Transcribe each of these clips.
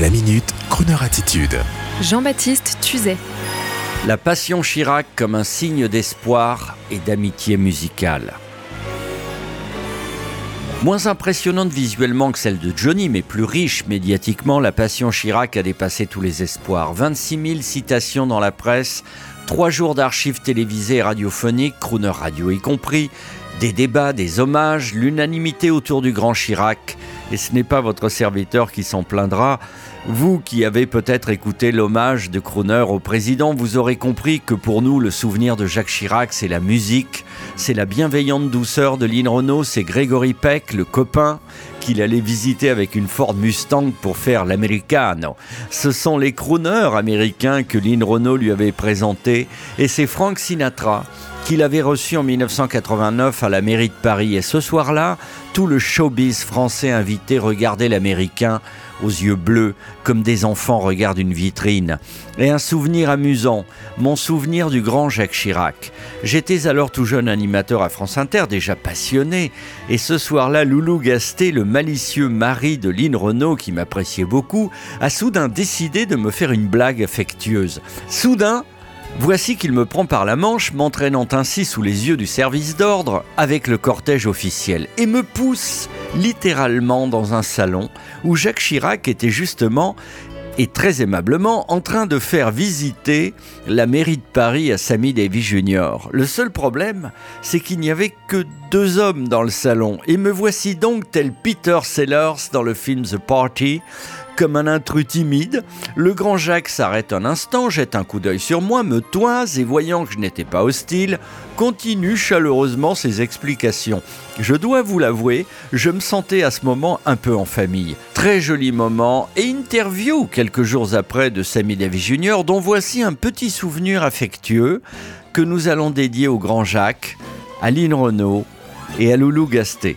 La minute, Kroneur attitude. Jean-Baptiste Tuzet. La passion Chirac comme un signe d'espoir et d'amitié musicale. Moins impressionnante visuellement que celle de Johnny, mais plus riche médiatiquement, la passion Chirac a dépassé tous les espoirs. 26 000 citations dans la presse, trois jours d'archives télévisées et radiophoniques, crooner radio y compris, des débats, des hommages, l'unanimité autour du grand Chirac et ce n'est pas votre serviteur qui s'en plaindra. Vous qui avez peut-être écouté l'hommage de Crooner au président, vous aurez compris que pour nous, le souvenir de Jacques Chirac, c'est la musique, c'est la bienveillante douceur de Lynn Renault, c'est Grégory Peck, le copain qu'il allait visiter avec une Ford Mustang pour faire l'Americano. Ce sont les crooners américains que Lynn Renault lui avait présentés et c'est Frank Sinatra qu'il avait reçu en 1989 à la mairie de Paris. Et ce soir-là, tout le showbiz français invité regardait l'Américain aux yeux bleus, comme des enfants regardent une vitrine. Et un souvenir amusant, mon souvenir du grand Jacques Chirac. J'étais alors tout jeune animateur à France Inter, déjà passionné, et ce soir-là, Loulou Gasté, le malicieux mari de Lynn Renault, qui m'appréciait beaucoup, a soudain décidé de me faire une blague affectueuse. Soudain, Voici qu'il me prend par la manche, m'entraînant ainsi sous les yeux du service d'ordre avec le cortège officiel, et me pousse littéralement dans un salon où Jacques Chirac était justement et très aimablement en train de faire visiter la mairie de Paris à Sammy Davis Jr. Le seul problème, c'est qu'il n'y avait que deux hommes dans le salon, et me voici donc tel Peter Sellers dans le film The Party, comme un intrus timide. Le grand Jacques s'arrête un instant, jette un coup d'œil sur moi, me toise et voyant que je n'étais pas hostile, continue chaleureusement ses explications. Je dois vous l'avouer, je me sentais à ce moment un peu en famille. Très joli moment et interview quelques jours après de Sammy Davis Jr. dont voici un petit souvenir affectueux que nous allons dédier au grand Jacques, à Lynn Renault et à Loulou Gasté.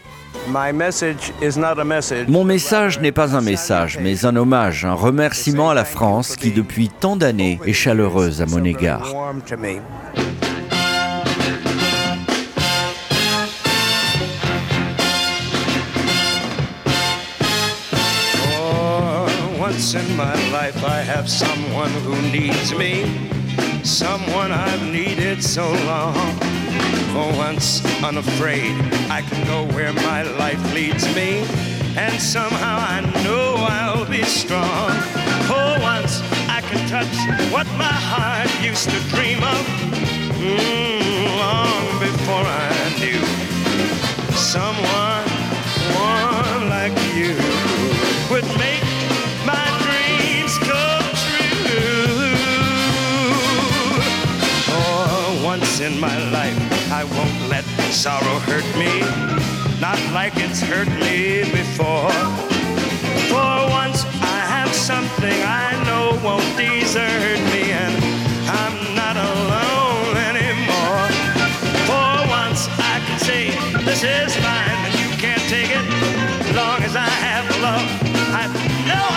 Mon message n'est pas un message, mais un hommage, un remerciement à la France qui depuis tant d'années est chaleureuse à mon égard. Once in my life I have someone who needs me, someone I've needed so long. For once unafraid, I can go where my life leads me, and somehow I know I'll be strong. For once I can touch what my heart used to dream of mm, long before I in my life. I won't let sorrow hurt me, not like it's hurt me before. For once I have something I know won't desert me, and I'm not alone anymore. For once I can say, This is mine, and you can't take it. Long as I have love, I know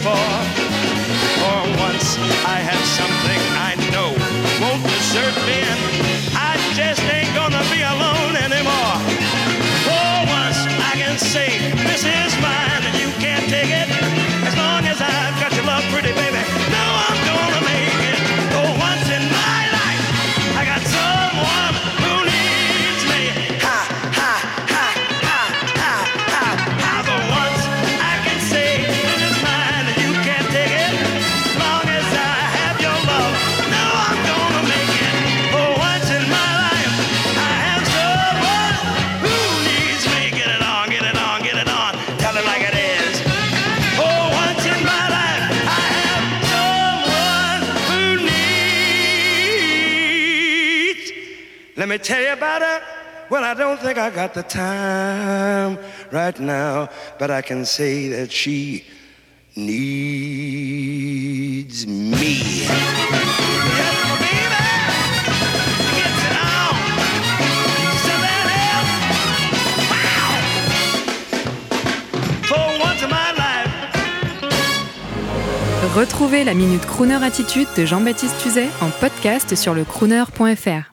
before. For once I have something I know won't desert me, me tell you about her. Well, I don't think I got the time right now, but I can say that she needs me. It. Retrouvez la Minute Crooner Attitude de Jean-Baptiste Tuzet en podcast sur le crooner.fr.